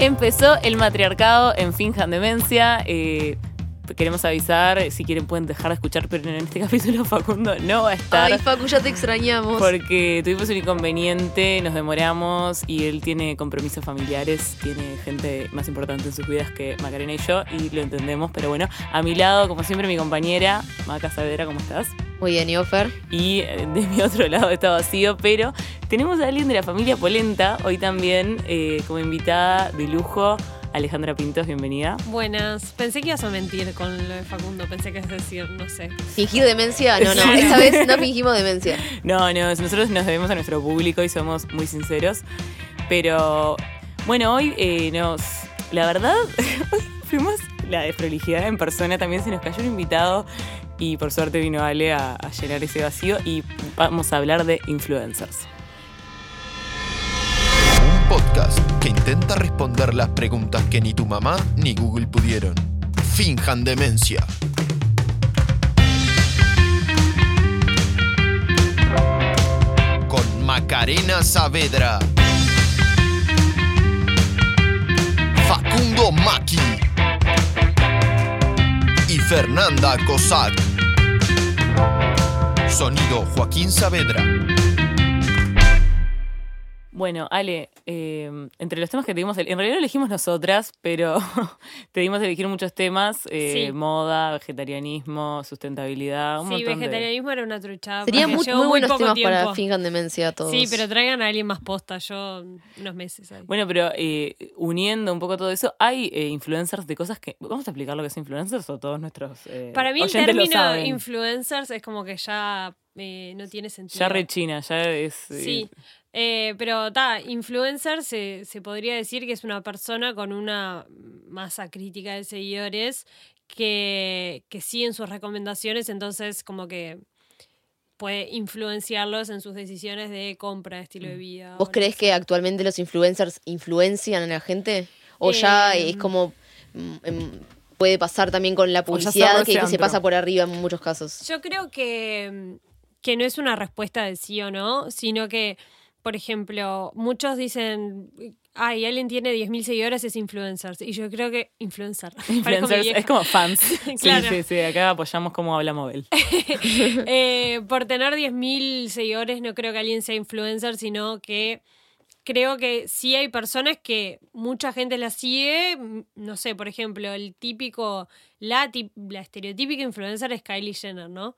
Empezó el matriarcado en Finjan Demencia. Eh, queremos avisar, si quieren pueden dejar de escuchar, pero en este capítulo Facundo no va a estar. Ay, Facu, ya te extrañamos. Porque tuvimos un inconveniente, nos demoramos y él tiene compromisos familiares, tiene gente más importante en sus vidas que Macarena y yo, y lo entendemos, pero bueno, a mi lado, como siempre, mi compañera, Maca Saavedra, ¿cómo estás? Muy bien, ¿y Ofer? Y eh, de mi otro lado está vacío, pero tenemos a alguien de la familia Polenta, hoy también eh, como invitada de lujo. Alejandra Pintos, bienvenida. Buenas. Pensé que ibas a mentir con lo de Facundo. Pensé que es decir, no sé. ¿Fingir demencia? No, no. Esta vez no fingimos demencia. No, no. Nosotros nos debemos a nuestro público y somos muy sinceros. Pero, bueno, hoy eh, nos. La verdad, hoy fuimos la desprolijidad en persona. También se nos cayó un invitado y por suerte vino Ale a, a llenar ese vacío y vamos a hablar de influencers. Un podcast que intenta responder las preguntas que ni tu mamá ni Google pudieron. Finjan demencia. Con Macarena Saavedra. Facundo Maki. Y Fernanda Cossack. Sonido Joaquín Saavedra. Bueno, Ale, eh, entre los temas que te dimos, en realidad lo elegimos nosotras, pero te dimos a elegir muchos temas, eh, Sí. moda, vegetarianismo, sustentabilidad, un Sí, montón de- vegetarianismo era una truchada. Serían muy, muy buenos poco temas tiempo. para finjan demencia todos. Sí, pero traigan a alguien más posta. Yo unos meses ahí. Bueno, pero eh, uniendo un poco todo eso, hay eh, influencers de cosas que... ¿Vamos a explicar lo que es influencers o todos nuestros eh, Para mí el término influencers es como que ya eh, no tiene sentido. Ya rechina, ya es... eh, Sí, eh, pero ta, influencer se, se podría decir que es una persona con una masa crítica de seguidores que, que siguen sus recomendaciones, entonces como que puede influenciarlos en sus decisiones de compra, de estilo de vida. ¿Vos crees que actualmente los influencers influencian a la gente? ¿O ya Eh, es como... mm, em, puede pasar también con la publicidad que, que se pasa por arriba en muchos casos? Yo creo que, que no es una respuesta de sí o no, sino que, por ejemplo, muchos dicen, ay, alguien tiene 10.000 seguidores, es influencer. Y yo creo que influencer. Influencers, es como fans. Claro. Sí, sí, sí, acá apoyamos como habla Mobel. Eh, por tener 10.000 seguidores no creo que alguien sea influencer, sino que creo que sí hay personas que mucha gente la sigue. No sé, por ejemplo, el típico, la, tip- la estereotípica influencer es Kylie Jenner, ¿no?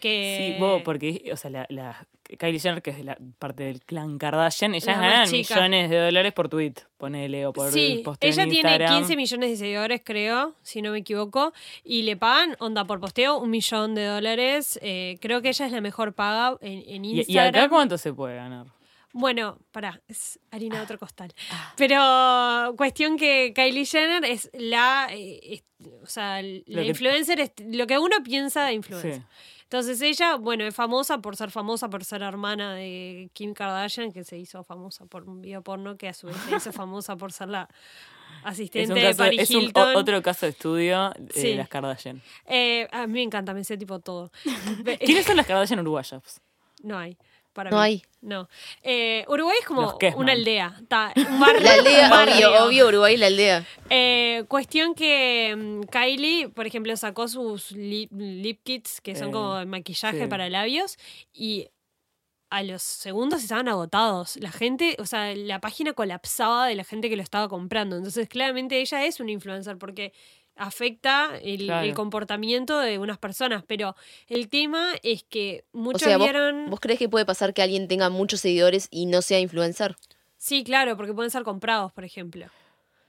Que, Sí, vos, porque, o sea, la, la Kylie Jenner, que es de la parte del clan Kardashian, ellas ganan chica. millones de dólares por tweet, ponele, o por Sí, posteo ella en tiene Instagram. 15 millones de seguidores, creo, si no me equivoco, y le pagan, onda por posteo, un millón de dólares. Eh, creo que ella es la mejor paga en, en ¿Y, y Instagram. acá cuánto se puede ganar? Bueno, pará, es harina de otro costal. Ah. Pero cuestión que Kylie Jenner es la, eh, es- o sea, la Lo que- influencer, es lo que uno piensa de influencer. Sí. Entonces ella, bueno, es famosa por ser famosa, por ser hermana de Kim Kardashian, que se hizo famosa por un video porno, que a su vez se hizo famosa por ser la Es, asistente de Paris es un- Hilton. otro caso de estudio de Sí. las Kardashian. Eh, a mí me encanta, me sé tipo todo. ¿Quiénes son las Kardashian uruguayas? No hay. Para No mí. hay. No. Eh, Uruguay es como una aldea. Ta, un barrio, La aldea, un barrio. obvio, obvio, Uruguay, la aldea. Eh, cuestión que mm, Kylie, por ejemplo, sacó sus lip, lip kits, que son Eh, como maquillaje sí. para labios, y a los segundos estaban agotados. La gente, o sea, la página colapsaba de la gente que lo estaba comprando. Entonces, claramente ella es una influencer porque afecta el, Claro. el comportamiento de unas personas. Pero el tema es que O muchos sea, ¿vos, vieron. ¿vos crees que puede pasar que alguien tenga muchos seguidores y no sea influencer? Sí, claro, porque pueden ser comprados, por ejemplo.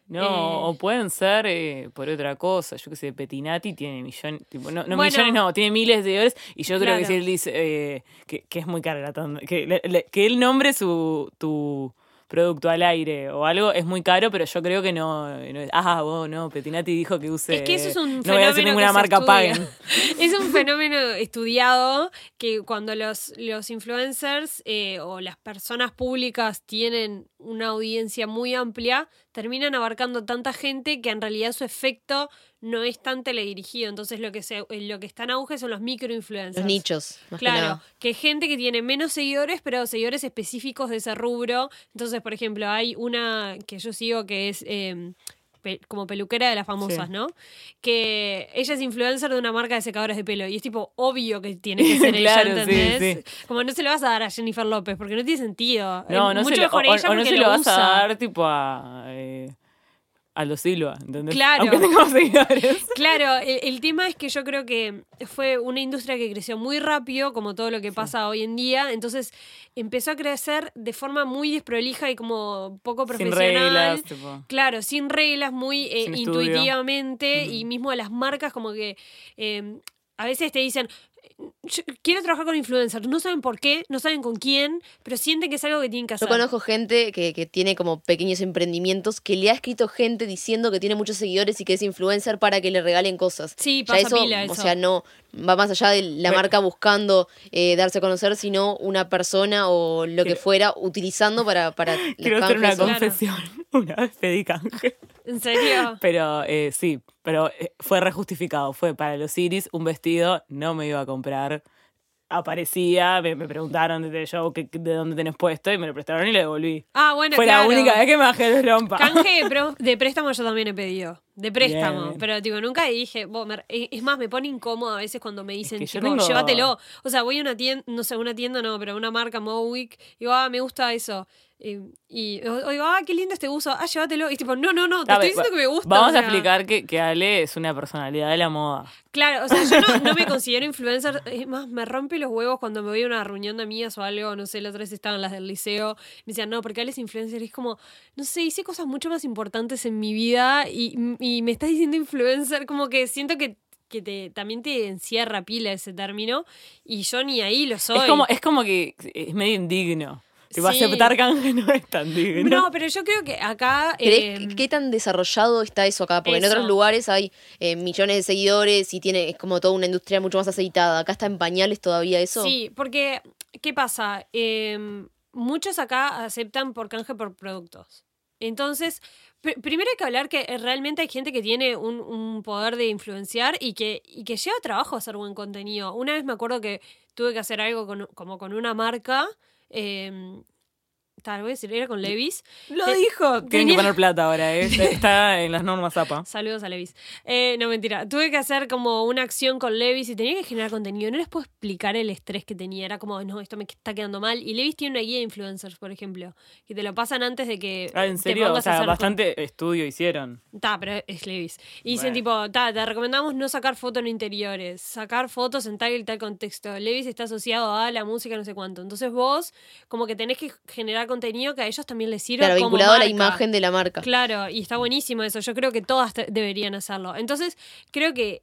No, Eh. o pueden ser eh, por otra cosa. Yo que sé, Petinati tiene millones, tipo, no, no Bueno. millones, no, tiene miles de seguidores. Y yo creo que si él dice eh, que, que es muy cara la tanda, que, le- le- que él nombre su tu producto al aire o algo es muy caro, pero yo creo que no. no es, ah, vos no, Petinati dijo que use. Es que eso es un No voy a decir ninguna marca, paguen. Es un fenómeno estudiado que cuando los, los influencers eh, o las personas públicas tienen una audiencia muy amplia, terminan abarcando tanta gente que en realidad su efecto no es tan teledirigido. Entonces lo que se, eh, lo que está en auge son los microinfluencers. Los nichos, más que Claro, nada. que gente que tiene menos seguidores, pero seguidores específicos de ese rubro. Entonces, por ejemplo, hay una que yo sigo que es eh, pe- como peluquera de las famosas, Sí. ¿no? Que ella es influencer de una marca de secadores de pelo y es tipo obvio que tiene que ser Claro, ella, sí, ¿entendés? sí. Como no se lo vas a dar a Jennifer López porque no tiene sentido. No, no mucho se lo, mejor o, ella o no se lo vas usa. a dar tipo a eh, Aldo Silva, ¿entendés? Claro. Aunque tengamos seguidores. Claro, el, el tema es que yo creo que fue una industria que creció muy rápido, como todo lo que pasa hoy en día. Entonces empezó a crecer de forma muy desprolija y como poco Sin profesional. reglas, tipo. Claro, sin reglas, muy eh, Sin intuitivamente y mismo las marcas como que eh, a veces te dicen, "Yo quiero trabajar con influencers, no saben por qué, no saben con quién, pero sienten que es algo que tienen que Yo hacer. conozco gente que, que tiene como pequeños emprendimientos que le ha escrito gente diciendo que tiene muchos seguidores y que es influencer para que le regalen cosas. Sí, Ya pasa eso, pila o eso. sea, no va más allá de la marca buscando eh, darse a conocer, sino una persona o lo que fuera utilizando para, para Quiero hacer una o- Claro. confesión. Una vez pedí canje. ¿En serio? Pero eh, sí, pero eh, fue rejustificado. Fue para los Iris un vestido, no me iba a comprar. Aparecía, me, me preguntaron de yo qué- de dónde tenés puesto y me lo prestaron y lo devolví. Ah, bueno, fue claro. la única vez que me bajé de rompa. Canje de, préstamo yo también he pedido. De préstamo. Bien. Pero tipo, nunca dije, "Vos, me- es más, me pone incómodo a veces cuando me dicen, que yo tipo, tengo- llévatelo. O sea, voy a una tienda, no sé, una tienda no, pero una marca Mowick, y digo, ah, me gusta eso. Y, y o- digo, ah, qué lindo este uso, ah, llévatelo. Y tipo, no, no, no, te estoy diciendo que me gusta. Vamos o sea, a explicar que, que Ale es una personalidad de la moda. Claro, o sea, yo no, no me considero influencer. Es más, me rompe los huevos cuando me voy a una reunión de amigas o algo. No sé, la otra vez estaban las del liceo. Me decían, no, porque él es influencer. Y es como, no sé, hice cosas mucho más importantes en mi vida y, y me estás diciendo influencer. Como que siento que, que te, también te encierra pila ese término. Y yo ni ahí lo soy. Es como, es como que es medio indigno. Tipo, Sí. aceptar canje no es tan digno. No, pero yo creo que acá. ¿Crees eh, ¿Qué tan desarrollado está eso acá? Porque en otros lugares hay eh, millones de seguidores y tiene es como toda una industria mucho más aceitada. Acá está en pañales todavía eso. Sí, porque, ¿qué pasa? Eh, muchos acá aceptan por canje por productos. Entonces, pr- primero hay que hablar que eh, realmente hay gente que tiene un, un poder de influenciar y que, y que lleva trabajo a hacer buen contenido. Una vez me acuerdo que tuve que hacer algo con, como con una marca. Eh, tal vez era con Levis. Lo Te- dijo. Tienen tenía- que poner plata ahora, ¿eh? Está en las normas APA. Saludos a Levis. Eh, no, mentira. Tuve que hacer como una acción con Levis y tenía que generar contenido. No les puedo explicar el estrés que tenía. Era como, no, esto me está quedando mal. Y Levis tiene una guía de influencers, por ejemplo, que te lo pasan antes de que. Ah, ¿en te serio? O a sea, bastante estudio hicieron. Ta, pero es Levis. Y dicen Bueno. tipo, ta, te recomendamos no sacar fotos en interiores, sacar fotos en tal y tal contexto. Levis está asociado a la música, no sé cuánto. Entonces vos, como que tenés que generar contenido que a ellos también les sirva. Claro, como vinculado a la imagen de la marca. Claro, y está buenísimo eso. Yo creo que todas deberían hacerlo. Entonces, creo que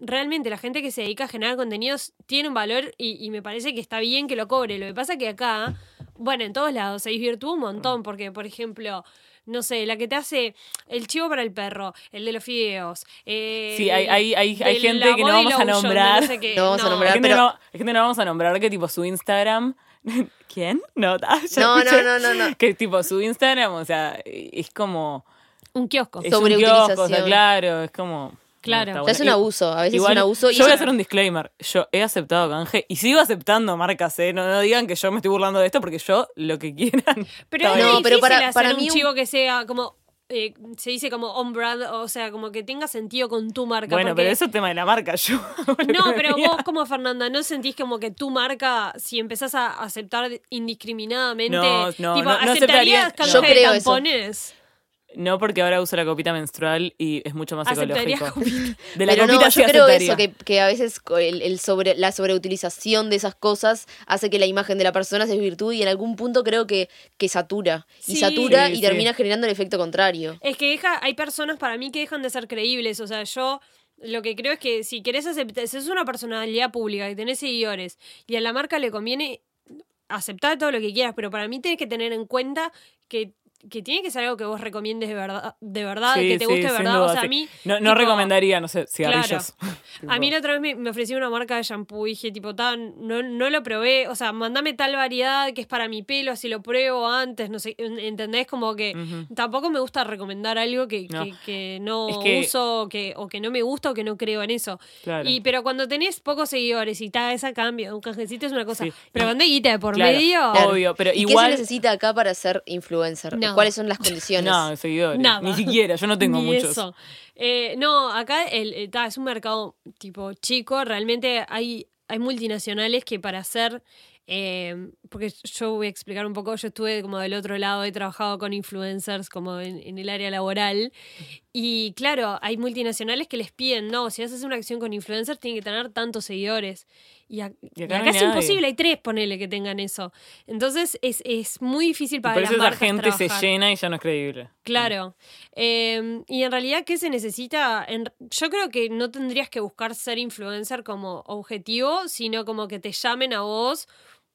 realmente la gente que se dedica a generar contenidos tiene un valor y, y me parece que está bien que lo cobre. Lo que pasa que acá, bueno, en todos lados se desvirtuó un montón porque, por ejemplo... No sé, la que te hace el chivo para el perro, el de los fideos. eh, Sí, hay, hay, hay, hay gente que no vamos a nombrar. no sé qué. No vamos a Hay nombrar. gente, pero- no, hay gente que no vamos a nombrar que tipo su Instagram. ¿Quién? No, ya No, no, no, no, no. Que tipo su Instagram, o sea, es como. Un kiosco. Es un Sobreutilización. kiosco, o sea, claro, es como. Claro. Ya es un abuso, a veces Igual, es un abuso. y yo voy a hacer un disclaimer. Yo he aceptado canje y sigo aceptando marcas, ¿eh? No, no digan que yo me estoy burlando de esto porque yo lo que quieran. Pero. No, pero difícil para- hacer para un mí un- chivo que sea como... eh, se dice como on brand, o sea, como que tenga sentido con tu marca. Bueno, porque- pero eso es tema de la marca. Yo. No, pero vos como Fernanda, ¿no sentís como que tu marca, si empezás a aceptar indiscriminadamente, No, no, tipo, no- no ¿aceptarías aceptaría- canje Yo de creo eso. No, porque ahora uso la copita menstrual y es mucho más ¿Aceptarías ecológico. copita? De la Pero copita no, sí yo creo aceptaría. eso, que, que a veces el, el sobre, la sobreutilización de esas cosas hace que la imagen de la persona se desvirtúe y en algún punto creo que, que satura. Y Sí. satura Sí, y sí. termina generando el efecto contrario. Es que deja, hay personas para mí que dejan de ser creíbles. O sea, yo lo que creo es que si querés aceptar, si es una personalidad pública y tenés seguidores y a la marca le conviene aceptar todo lo que quieras, pero para mí tenés que tener en cuenta que que tiene que ser algo que vos recomiendes de verdad, de verdad, Sí, que te sí, guste de verdad. duda, o sea, sí. a mí. No, no tipo, recomendaría, no sé, cigarrillos. A mí la otra vez me, me ofreció una marca de shampoo y dije, tipo, tan, no, no lo probé. O sea, mandame tal variedad que es para mi pelo, así lo pruebo antes, no sé, en- ¿entendés? Como que tampoco me gusta recomendar algo que No. que, que no Es que- uso o que, o que no me gusta o que no creo en eso. Claro. Y pero cuando tenés pocos seguidores y tal, esa cambia, un canjecito es una cosa. Sí. Pero cuando hay guita de por Claro, medio, Claro. Obvio, pero ¿Y igual- qué se necesita acá para ser influencer? No. ¿Cuáles son las condiciones? No, seguidores. Nada. Ni siquiera, yo no tengo Ni muchos. eso. Eh, no, acá el, el- ta, es un mercado tipo chico. Realmente hay, hay multinacionales que para hacer. eh, porque yo voy a explicar un poco. Yo estuve como del otro lado, he trabajado con influencers como en, en el área laboral. Y claro, hay multinacionales que les piden, no, si haces una acción con influencers, tienen que tener tantos seguidores. Y, Y y acá no es nadie. imposible, hay tres, ponele, que tengan eso. Entonces es, es muy difícil Y para por las eso esa marcas gente se llena y ya no es creíble. Claro. Eh, y en realidad, ¿qué se necesita? En- yo creo que no tendrías que buscar ser influencer como objetivo, sino como que te llamen a vos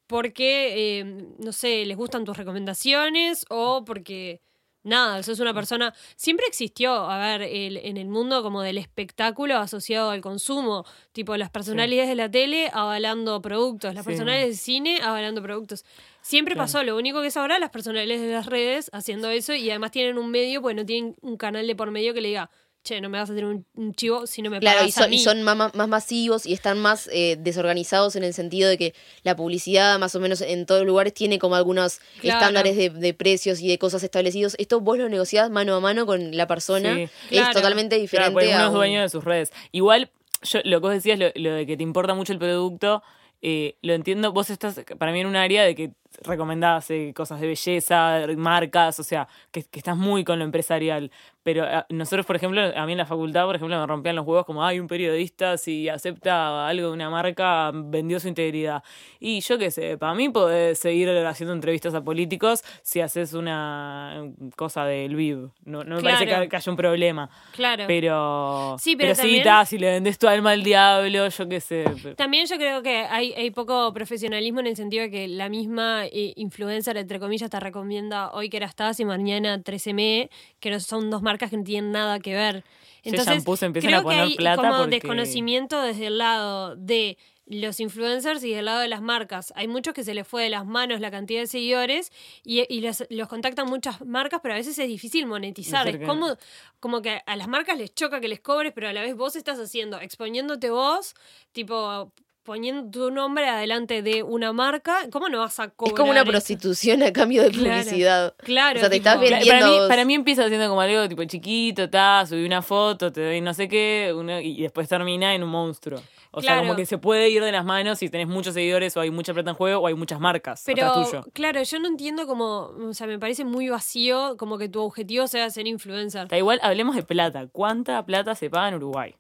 porque, eh, no sé, les gustan tus recomendaciones o porque, nada, sos una persona... Siempre existió, a ver, el- en el mundo como del espectáculo asociado al consumo, tipo las personalidades de la tele avalando productos, las Sí. personalidades del cine avalando productos. Siempre Claro. pasó, lo único que es ahora las personalidades de las redes haciendo eso y además tienen un medio, pues no tienen un canal de por medio que le diga, che, no me vas a hacer un, un chivo si no me Claro, y pagas a y mí". son más, más masivos y están más eh, desorganizados en el sentido de que la publicidad, más o menos en todos los lugares, tiene como algunos Claro. estándares de, de precios y de cosas establecidos. Esto vos lo negociás mano a mano con la persona. Sí. Es Claro. totalmente Claro, diferente porque uno a es dueño de sus redes. Igual, yo, lo que vos decías, lo, lo de que te importa mucho el producto, eh, lo entiendo. Vos estás para mí en un área de que recomendás eh, cosas de belleza, marcas, o sea, que, que estás muy con lo empresarial. Pero ah, nosotros, por ejemplo, a mí en la facultad, por ejemplo, me rompían los huevos como, hay un periodista, si acepta algo de una marca, vendió su integridad. Y yo qué sé, para mí podés seguir haciendo entrevistas a políticos si haces una cosa del VIV. No, no me parece que, que haya un problema. Claro. Pero. Sí, pero también- ta, si le vendés tu alma al diablo, yo qué sé. pero- También yo creo que hay, hay poco profesionalismo en el sentido de que la misma influencer, entre comillas, te recomienda hoy que eras y mañana 13M, que no son dos marcas que no tienen nada que ver. Entonces, shampoo se empiezan creo a poner que hay plata como porque- desconocimiento desde el lado de los influencers y del lado de las marcas. Hay muchos que se les fue de las manos la cantidad de seguidores y, y los, los contactan muchas marcas, pero a veces es difícil monetizar. Es como, como que a las marcas les choca que les cobres, pero a la vez vos estás haciendo, exponiéndote vos, tipo poniendo tu nombre adelante de una marca, ¿cómo no vas a cobrar? Es como una eso? prostitución a cambio de Claro, publicidad. claro, O sea, te tipo- estás vendiendo. Para mí, para mí empieza siendo como algo tipo chiquito, ta, subí una foto, te doy no sé qué, uno- y después termina en un monstruo. O sea, como que se puede ir de las manos si tenés muchos seguidores o hay mucha plata en juego o hay muchas marcas Pero, tuyo. claro, yo no entiendo como, o sea, me parece muy vacío como que tu objetivo sea ser influencer. Da igual, hablemos de plata. ¿Cuánta plata se paga en Uruguay?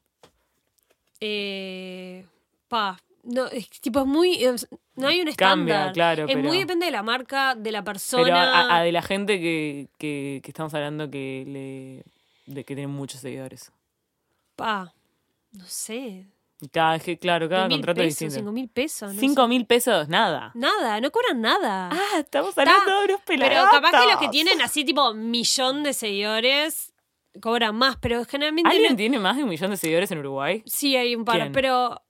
Eh, pa, no, es tipo, es muy, es- no hay un Cambia, estándar. claro, es pero- muy depende de la marca, de la persona. Pero a, a de la gente que, que, que estamos hablando que le de que tiene muchos seguidores. Pa, no sé. Cada, es claro, cada contrato es pesos, distinto. cinco mil pesos. no mil pesos, nada. Nada, no cobran nada. Ah, estamos hablando de unos pero pelagatos. capaz que los que tienen así tipo millón de seguidores cobran más, pero generalmente ¿Alguien no- tiene más de un millón de seguidores en Uruguay? Sí, hay un par, ¿Quién? pero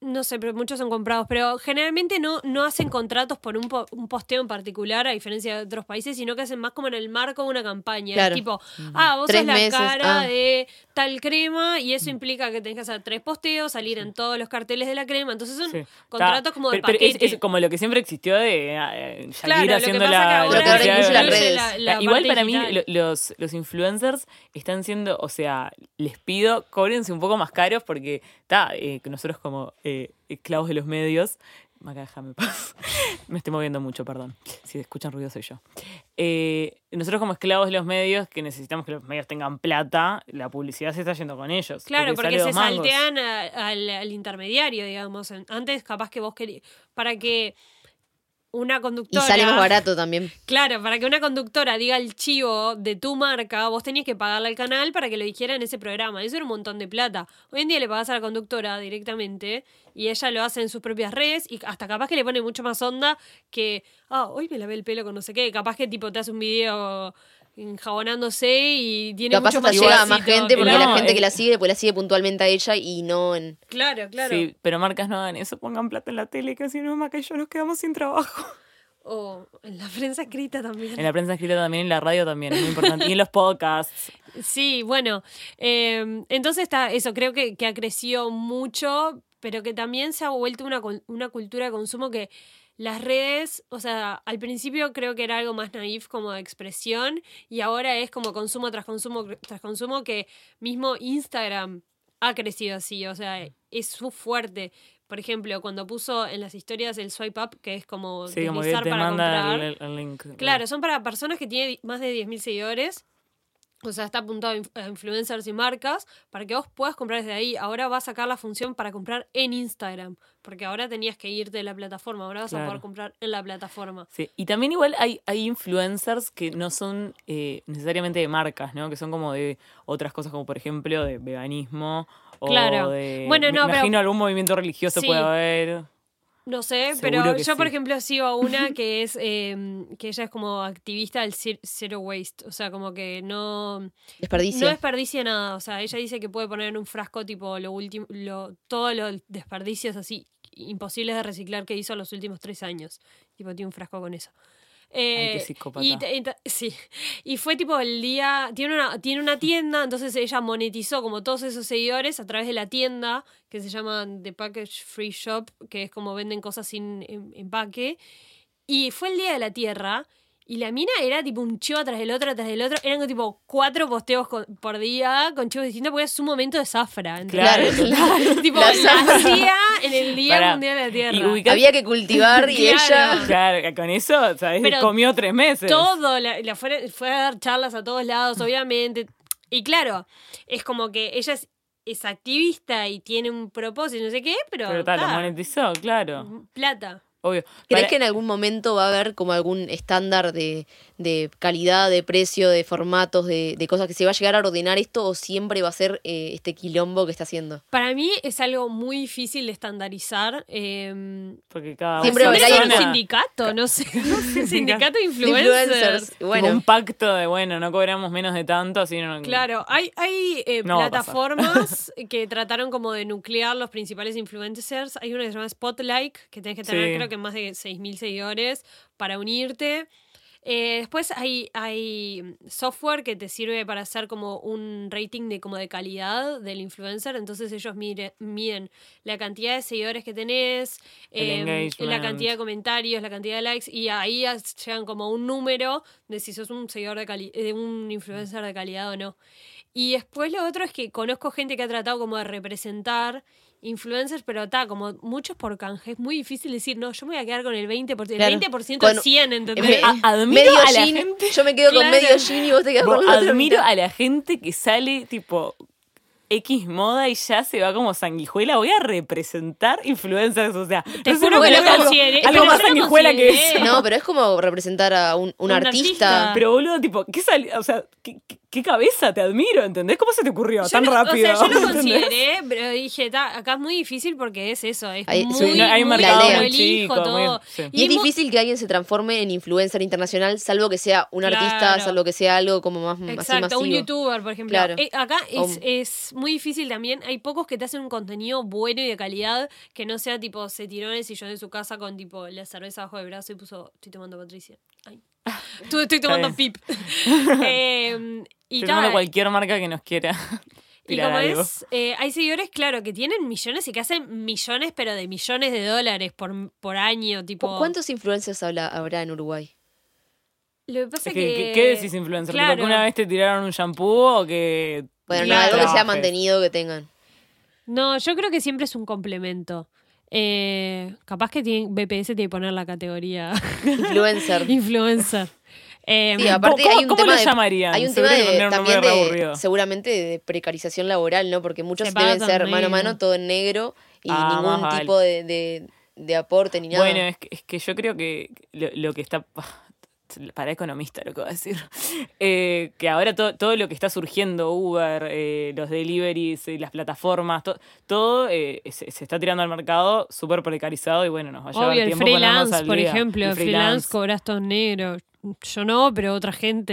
no sé, pero muchos son comprados. Pero generalmente no, no hacen contratos por un, po- un posteo en particular, a diferencia de otros países, sino que hacen más como en el marco de una campaña. Claro. Es tipo, ah, vos Tres sos la meses, cara ah. de tal crema y eso implica que tenés que hacer tres posteos, salir en todos los carteles de la crema. Entonces son Sí. contratos Está- como de pero, pero es- como lo que siempre existió de eh, Shakira Claro, lo que haciendo pasa la, Igual para mí digital. lo- los, los influencers están siendo, o sea, les pido, cóbrense un poco más caros porque está, nosotros como eh, esclavos de los medios, Maca, déjame paz. Me estoy moviendo mucho, perdón. Si escuchan ruido soy yo. Eh, nosotros como esclavos de los medios, que necesitamos que los medios tengan plata, la publicidad se está yendo con ellos. Claro, porque, se saltean a- al, al intermediario, digamos. Antes, capaz que vos querías. Para que una Y conductora. sale más barato también. Claro, para que una conductora diga el chivo de tu marca, vos tenías que pagarle al canal para que lo dijera en ese programa. Eso era un montón de plata. Hoy en día le pagás a la conductora directamente y ella lo hace en sus propias redes y hasta capaz que le pone mucho más onda que, ah, hoy me lavé el pelo con no sé qué. Capaz que tipo te hace un video enjabonándose y tiene Capaz mucho hasta más llega a más gente que porque No, la gente eh. que la sigue, pues la sigue puntualmente a ella y no en. Claro, claro. Sí, pero marcas no hagan eso, pongan plata en la tele, que si no, Maca y yo nos quedamos sin trabajo. O en la prensa escrita también. En la prensa escrita también, en la radio también, es muy importante. Y en los podcasts. Sí, bueno, eh, entonces está eso, creo que, que ha crecido mucho, pero que también se ha vuelto una, una cultura de consumo que las redes, o sea, al principio creo que era algo más naif como de expresión y ahora es como consumo tras consumo tras consumo que mismo Instagram ha crecido así, o sea, es su fuerte. Por ejemplo, cuando puso en las historias el swipe up, que es como Sí, como que deslizar te para manda comprar. el, el link. Claro, son para personas que tienen más de 10.000 seguidores. O sea, está apuntado a inf- a influencers y marcas para que vos puedas comprar desde ahí. Ahora va a sacar la función para comprar en Instagram. Porque ahora tenías que irte de la plataforma. Ahora vas a poder comprar en la plataforma. Sí, y también igual hay, hay influencers que no son eh, necesariamente de marcas, ¿no? Que son como de otras cosas, como por ejemplo de veganismo. O Claro. de. Bueno, me no, pero- imagino algún movimiento religioso Sí. puede haber. No sé, Seguro pero yo, por ejemplo, sigo a una que es eh, que ella es como activista del zer- zero waste. O sea, como que no, no Desperdicio. desperdicia nada. O sea, ella dice que puede poner en un frasco tipo lo último, lo, todos los desperdicios así imposibles de reciclar que hizo los últimos tres años. Tipo, tiene un frasco con eso. Eh, qué psicópata. y, sí. y fue tipo el día. Tiene una, tiene una tienda, entonces ella monetizó como todos esos seguidores a través de la tienda que se llama The Package Free Shop, que es como venden cosas sin em- empaque. Y fue el día de la tierra. Y la mina era tipo un chivo tras el otro, tras el otro. Eran tipo cuatro posteos con- por día con chivos distintos porque es su momento de zafra. Claro, ¿entendés? claro. tipo, La la hacía en el Día Pará. Mundial de la Tierra. Y Había que cultivar y Claro. ella. Claro, con eso, ¿sabes? Pero Comió tres meses. Todo, la, la fue, fue a dar charlas a todos lados, obviamente. Y claro, es como que ella es, es activista y tiene un propósito, no sé qué, pero. Pero tal, lo ta, monetizó, claro. Plata. Obvio. ¿Crees Para- que en algún momento va a haber como algún estándar de, de calidad, de precio, de formatos, de, de cosas que se va a llegar a ordenar esto o siempre va a ser eh, este quilombo que está haciendo? Para mí es algo muy difícil de estandarizar. eh, Porque cada Siempre ser alguien- un sindicato, no sé. un sindicato de influencers. Influencers. Tipo Bueno, un pacto de, bueno, no cobramos menos de tanto, así no... Claro, hay, hay eh, No va a plataformas que trataron como de nuclear los principales influencers. Hay una que se llama Spotlight, que tenés que tener Sí. creo que más de 6.000 seguidores para unirte. Eh, después hay, hay software que te sirve para hacer como un rating de como de calidad del influencer. Entonces ellos mire- miden la cantidad de seguidores que tenés, eh, la cantidad de comentarios, la cantidad de likes, y ahí llegan como un número de si sos un seguidor de cali- de un influencer de calidad o no. Y después lo otro es que conozco gente que ha tratado como de representar influencers, pero está como muchos por canje. Es muy difícil decir, no, yo me voy a quedar con el 20%, el Claro. 20% Con- de 100, ¿entendés? me- A- admiro medio a la jean, gente- yo me quedo con medio jean y vos te quedas con la admiro a la gente que sale tipo X moda y ya se va como sanguijuela. Voy a representar influencers, o sea, Te no juro que lo algo, consideré, algo pero más sanguijuela que eso. No, pero es como representar a un, un Un artista. artista. Pero boludo, tipo, ¿qué sali- O sea, ¿qué, qué- qué cabeza? Te admiro, ¿entendés? ¿Cómo se te ocurrió Yo tan rápido? O sea, yo lo ¿entendés? consideré, pero dije, "Ta, acá es muy difícil porque es eso, es Hay- muy, sí, no, hay un muy mercado muy prolijo, chico, muy- todo. sí. Y es difícil que alguien se transforme en influencer internacional, salvo que sea un Claro. artista, salvo que sea algo como más así Exacto, un masivo. youtuber, por ejemplo. Claro. Eh, acá es, es muy difícil también. Hay pocos que te hacen un contenido bueno y de calidad que no sea tipo se tiró en el sillón de su casa con tipo la cerveza bajo el brazo y puso estoy tomando Patricia. Ay. Estoy, tomando pip. Eh, y tal. tomando cualquier marca que nos quiera Y como algo. es, eh, hay seguidores, claro, que tienen millones y que hacen millones, pero de millones de dólares por, por año, tipo. ¿Cuántos influencers habla- habrá en Uruguay? Lo que pasa Es que, que. ¿qué- ¿Qué decís influencer? ¿Tipo Claro. que una vez te tiraron un shampoo o que... Bueno, no, algo que sea mantenido que tengan. No, yo creo que siempre es un complemento. Eh, capaz que tiene, BPS tiene que poner la categoría Influencer. influencer. Eh, Sí, aparte ¿Cómo- hay un cómo tema lo de, llamarían? Hay un Seguro tema que de, tendría un también de, seguramente de precarización laboral, ¿no? Porque muchos Se deben ser mano a mano, todo en negro y Ah, ningún vale. tipo de, de, de aporte ni nada. Bueno, es que, es que yo creo que lo, lo que está... Para economista lo que voy a decir. Eh, que ahora to- todo lo que está surgiendo, Uber, eh, los deliveries, eh, las plataformas, to- todo eh, se, se está tirando al mercado súper precarizado y bueno, nos va a llevar obvio, el tiempo ponernos freelance, por día. ejemplo. El El freelance cobras todo en negro. Yo no, pero otra gente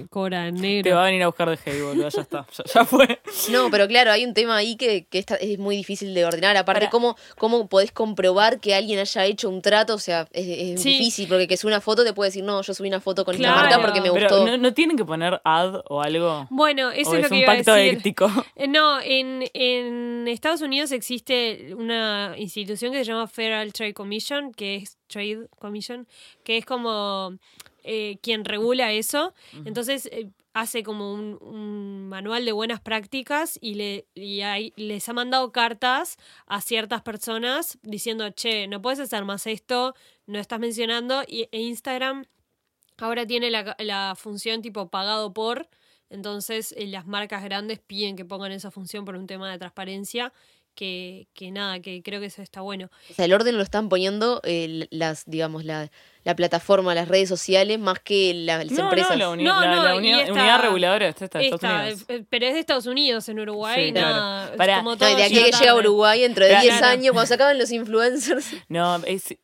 eh, cobra en Te negro. va a venir a buscar de hey, boludo, ya está. Ya, ya fue. No, pero claro, hay un tema ahí que, que esta- es muy difícil de ordenar. Aparte, Para- ¿cómo, ¿cómo podés comprobar que alguien haya hecho un trato? O sea, es, es Sí. difícil, porque que sube una foto te puede decir, no, yo subí una foto con Claro. esta marca porque me Pero gustó. ¿no, no tienen que poner ad o algo? Bueno, eso ¿O es, es lo que un iba a pacto decir. ético? Eh, No, en, en Estados Unidos existe una institución que se llama Federal Trade Commission, que es Trade Commission, que es como eh, quien regula eso. Entonces eh, hace como un, un manual de buenas prácticas y, le, y hay- les ha mandado cartas a ciertas personas diciendo, che, no puedes hacer más esto, no estás mencionando. Y, e Instagram ahora tiene la, la función tipo pagado por. Entonces, eh, las marcas grandes piden que pongan esa función por un tema de transparencia. Que, que nada, que creo que eso está bueno. O sea, el orden lo están poniendo eh, las, digamos, la, la plataforma, las redes sociales, más que la- las No, empresas. no, la, uni- No, la- no, la uni- esta- unidad reguladora está, de Estados Esta, Unidos. eh, pero es de Estados Unidos, en Uruguay, Sí, nada, Para- como No, de aquí que llega a. Uruguay dentro de Claro. 10 años, cuando se acaban los influencers. No, es-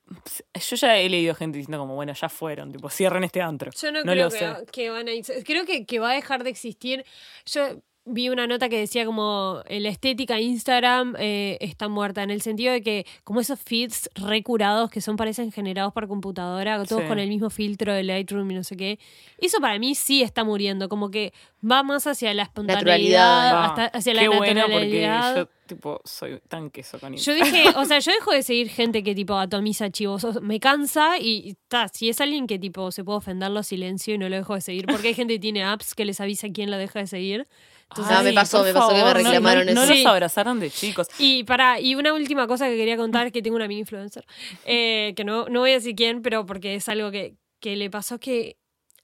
yo ya he leído gente diciendo como, bueno, ya fueron, tipo, cierren este antro. Yo no, No creo lo que, sé. que van a creo que, que va a dejar de existir. Yo vi una nota que decía como eh, la estética Instagram eh, está muerta en el sentido de que como esos feeds recurados que son parecen generados por computadora, todos Sí. con el mismo filtro de Lightroom y no sé qué. Eso para mí sí está muriendo, como que va más hacia la espontaneidad, Naturalidad. Ah, hasta hacia la qué bueno porque naturalidad. yo, tipo, soy tan queso con Yo Instagram. dije, o sea, yo dejo de seguir gente que tipo atomiza. O sea, Me cansa y y ta, si es alguien que tipo se puede ofender, lo silencio y no lo dejo de seguir. Porque hay gente que tiene apps que les avisa quién lo deja de seguir. Entonces, Ah, me pasó, me pasó que me no- reclamaron no, no, eso. los Sí. abrazaron de chicos. y para, y una última cosa que quería contar, que tengo una amiga influencer, eh, que no, no voy a decir quién, pero porque es algo que, que le pasó que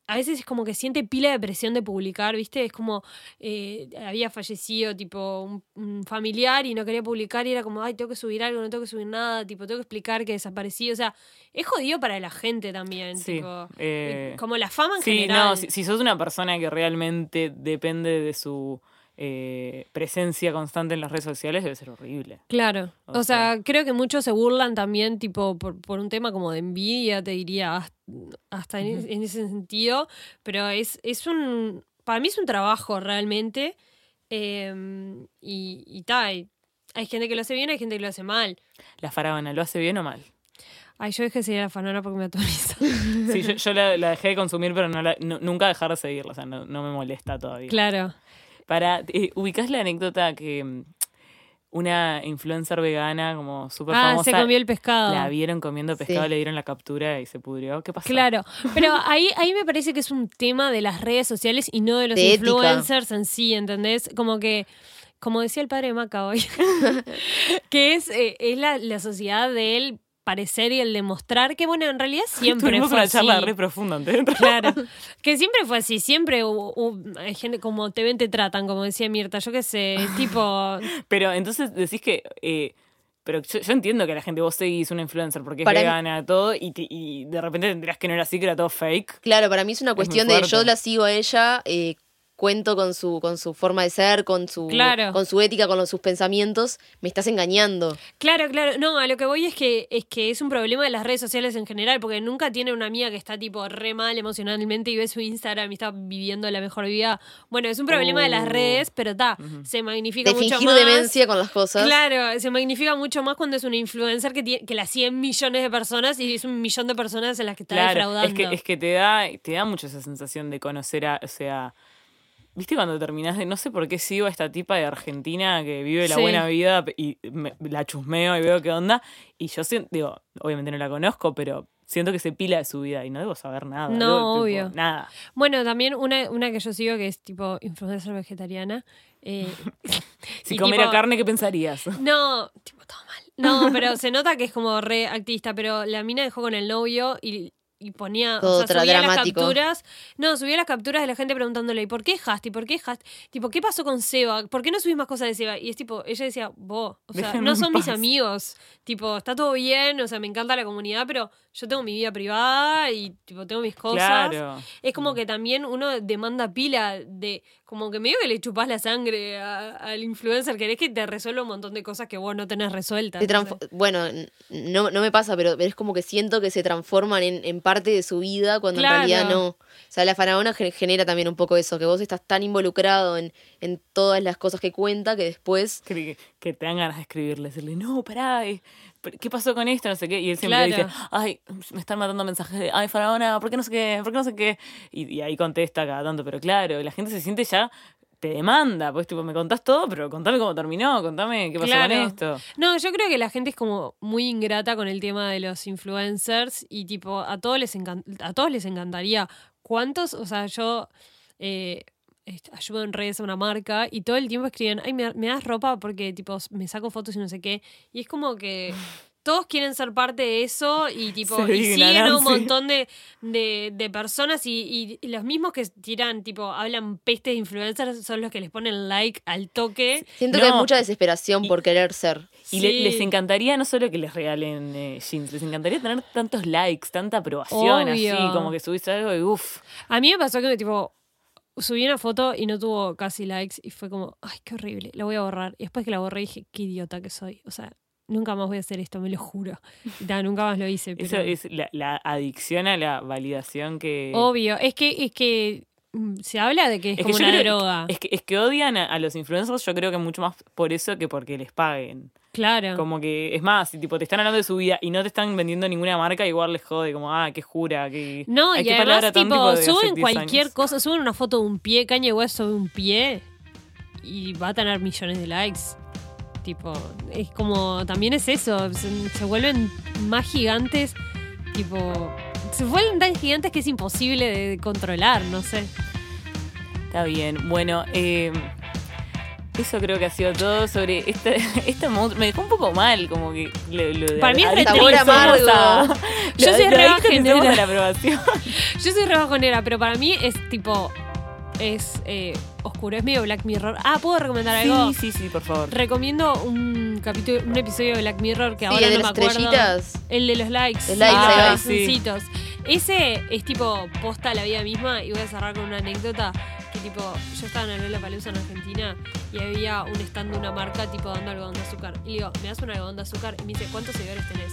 a veces es como que siente pila de presión de publicar, ¿viste? Es como eh, había fallecido tipo un, un familiar y no quería publicar y era como, ay, tengo que subir algo, no tengo que subir nada, tipo, tengo que explicar que desaparecí. O sea, es jodido para la gente también, Sí, tipo, eh, como la fama en Sí, general. no, si, si sos una persona que realmente depende de su eh, presencia constante en las redes sociales, debe ser horrible. Claro. O O, sea, creo que muchos se burlan también, tipo, por, por un tema como de envidia, te diría, hasta, en, en ese sentido. Pero es, es un. Para mí es un trabajo realmente. eh, y y ta, y hay gente que lo hace bien, hay gente que lo hace mal. La faraona, ¿lo hace bien o mal? Ay, yo dejé de seguir a la fanona porque me atomiza. Sí, yo, yo la, la dejé de consumir, pero no la- no- nunca dejar de seguirla, o sea, no, no me molesta todavía. claro. Para, eh, ¿ubicás la anécdota que mm, una influencer vegana como súper Ah, famosa se comió el pescado. la vieron comiendo pescado, Sí. le dieron la captura y se pudrió? ¿Qué pasó? Claro, pero ahí, ahí me parece que es un tema de las redes sociales y no de los De ética. influencers en sí, ¿entendés? Como que, como decía el padre de Maca hoy, que es, eh, es la, la sociedad del parecer y el demostrar que, bueno, en realidad siempre Tuvimos fue una así. charla re profunda antes. Claro, que siempre fue así, siempre hubo, hubo- hay gente como te ven, te tratan, como decía Mirta, yo qué sé, tipo, Pero entonces decís que. eh, pero yo, yo entiendo que la gente, vos seguís una influencer porque es Para mí- vegana, todo, y, te- y de repente tendrás que no era así, que era todo fake. Claro, para mí es una cuestión de yo la sigo a ella, eh, cuento con su, con su forma de ser, con su, Claro. con su ética, con los- sus pensamientos, me estás engañando. Claro, claro. No, a lo que voy es que es que es un problema de las redes sociales en general, porque nunca tiene una amiga que está tipo re mal emocionalmente y ve su Instagram y está viviendo la mejor vida. Bueno, es un problema de las Uh. redes, pero está, se magnifica De mucho fingir más. demencia con las cosas. Claro, se magnifica mucho más cuando es una influencer que, tiene, que la siguen millones de personas y es un millón de personas en las que está Claro, defraudando. es que, es que te da, te da mucho esa sensación de conocer a, o sea, ¿viste cuando terminás de, no sé por qué sigo a esta tipa de Argentina que vive la Sí. buena vida y me- la chusmeo y veo qué onda? Y yo siento, digo, obviamente no la conozco, pero siento que se pila de su vida y no debo saber nada. No, debo, tipo, obvio. Nada. Bueno, también una, una que yo sigo que es tipo influencer vegetariana. eh, Si comiera tipo- carne, ¿qué pensarías? No, tipo, todo mal. No, pero se nota que es como re activista, pero la mina dejó con el novio y, y ponía, Todo o sea, subía dramático. las capturas. No, subía las capturas de la gente preguntándole, ¿y por qué dejaste? ¿Y por qué dejaste? Tipo, ¿qué pasó con Seba? ¿Por qué no subís más cosas de Seba? Y es tipo, ella decía, vos, o sea, no son mis amigos. Tipo, está todo bien, o sea, me encanta la comunidad, pero yo tengo mi vida privada y tipo, tengo mis cosas. Claro. Es como que también uno demanda pila de como que medio que le chupás la sangre a- al influencer, querés que te resuelva un montón de cosas que vos no tenés resueltas. No bueno, no, no me pasa, pero es como que siento que se transforman en, en parte de su vida cuando Claro. en realidad no. O sea, la faraona ge- genera también un poco eso, que vos estás tan involucrado en, en todas las cosas que cuenta que después... Que, que te dan ganas de escribirle, decirle, no, pará, eh, ¿qué pasó con esto? No sé qué. Y él siempre Claro. dice, ay, me están mandando mensajes de, ay, Faraona, ¿por qué no sé qué? ¿Por qué no sé qué? Y, y ahí contesta cada tanto, pero claro, la gente se siente ya, te demanda, pues tipo, me contás todo, pero contame cómo terminó, contame qué pasó Claro. con esto. No, yo creo que la gente es como muy ingrata con el tema de los influencers y tipo a todos les a todos les encantaría. ¿Cuántos? O sea, yo eh, ayudo en redes a una marca y todo el tiempo escriben, ay, me, me das ropa porque tipo me saco fotos y no sé qué. Y es como que todos quieren ser parte de eso y tipo y siguen a un montón de, de, de personas y, y- y los mismos que tiran, tipo, hablan peste de influencers son los que les ponen like al toque. Siento que hay mucha desesperación Y- por querer ser. Y le- les encantaría no solo que les regalen eh, jeans, les encantaría tener tantos likes, tanta aprobación, Obvio. así, como que subís algo y uff. A mí me pasó que tipo subí una foto y no tuvo casi likes y fue como, ay, qué horrible, la voy a borrar. Y después que la borré dije, qué idiota que soy. O sea, nunca más voy a hacer esto, me lo juro. Y ta, nunca más lo hice. Pero... Eso es la, la adicción a la validación que... Obvio, es que, es que se habla de que es, Es que como una creo- droga. Es que, es que odian a, a los influencers, yo creo que mucho más por eso que porque les paguen. claro. Como que, es más, si tipo te están hablando de su vida y no te están vendiendo ninguna marca, igual les jode, como, ah, qué jura, que. No, y además, tipo, tipo suben 10 cualquier años. cosa, suben una foto de un pie, Kanye West sobre un pie y va a tener millones de likes. Tipo, es como, también es eso, se, se vuelven más gigantes, tipo, se vuelven tan gigantes que es imposible de controlar, no sé. Está bien. Bueno, eh, eso creo que ha sido todo sobre este, este monstruo. Me dejó un poco mal, como que lo, lo de Para mí es a- amargo. Yo soy lo re adictos que somos bajonera. a la aprobación. Yo soy re bajonera, pero para mí es tipo, es eh, oscuro, es medio Black Mirror. Ah, ¿puedo recomendar algo? Sí, sí, sí, por favor. Recomiendo un capítulo, un episodio de Black Mirror que Sí, ahora el de no me las acuerdo. estrellitas. El de los likes. Los likes, Ah, los corazoncitos. Ese es tipo posta a la vida misma y voy a cerrar con una anécdota que tipo, yo estaba en el Palusa en Argentina y había un stand de una marca tipo dando algodón de azúcar. Y le digo, ¿me das un algodón de azúcar? Y me dice, ¿cuántos seguidores tenés?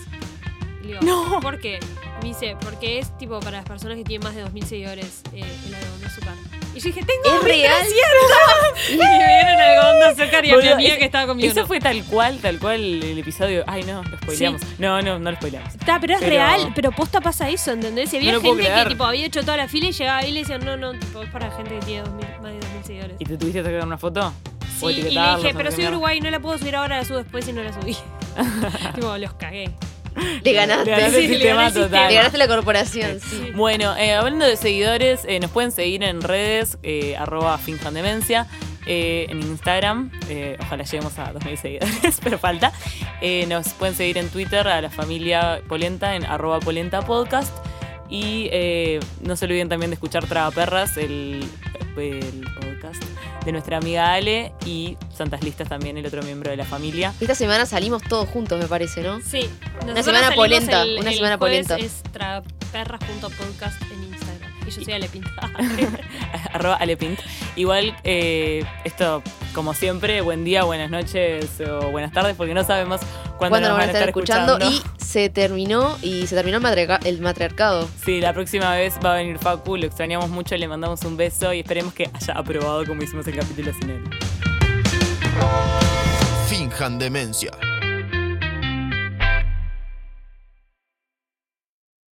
No. ¿por qué? Me dice, porque es tipo para las personas que tienen más de 2.000 seguidores eh, el algodón de azúcar. Y yo dije, tengo Es real. y me dieron algodón de azúcar y a mi amiga que estaba conmigo. Eso no. fue tal cual, tal cual el episodio. Ay, no, lo spoileamos. No, no, no lo spoileamos. Está, pero es Pero- real, pero posta pasa eso, ¿entendés? Y había No gente que tipo había hecho toda la fila y llegaba ahí y le decían, no, no, tipo, es para gente que tiene 2000 más de 2.000 seguidores. ¿Y te tuviste que sacar una foto? Sí, ¿O y le dije, pero soy Uruguay, no la puedo subir ahora, la subo después y no la subí. tipo, los cagué. Le ganaste. Le ganaste Sí, sistema total. Le ganaste la corporación, sí. Bueno, eh, hablando de seguidores, eh, nos pueden seguir en redes, eh, arroba finjandemencia, eh, en Instagram, eh, ojalá lleguemos a 2.000 seguidores, pero falta. Eh, nos pueden seguir en Twitter a la familia Polenta en arroba Polenta Podcast. Y eh, no se olviden también de escuchar Tragaperras, el, el de nuestra amiga Ale y Santas Listas también, el otro miembro de la familia. Esta semana salimos todos juntos, me parece, ¿no? Sí. nosotros semana polenta, el- una el semana polenta. Es traperras.podcast en Instagram. Y yo soy Alepinta. arroba Alepint. Igual, eh, esto, como siempre, buen día, buenas noches o buenas tardes, porque no sabemos cuándo Cuando nos nos van a estar escuchando. Y se terminó, y se terminó el, matriarca- el matriarcado. Sí, la próxima vez va a venir Facu, lo extrañamos mucho, le mandamos un beso y esperemos que haya aprobado como hicimos el capítulo sin él. Finjan demencia.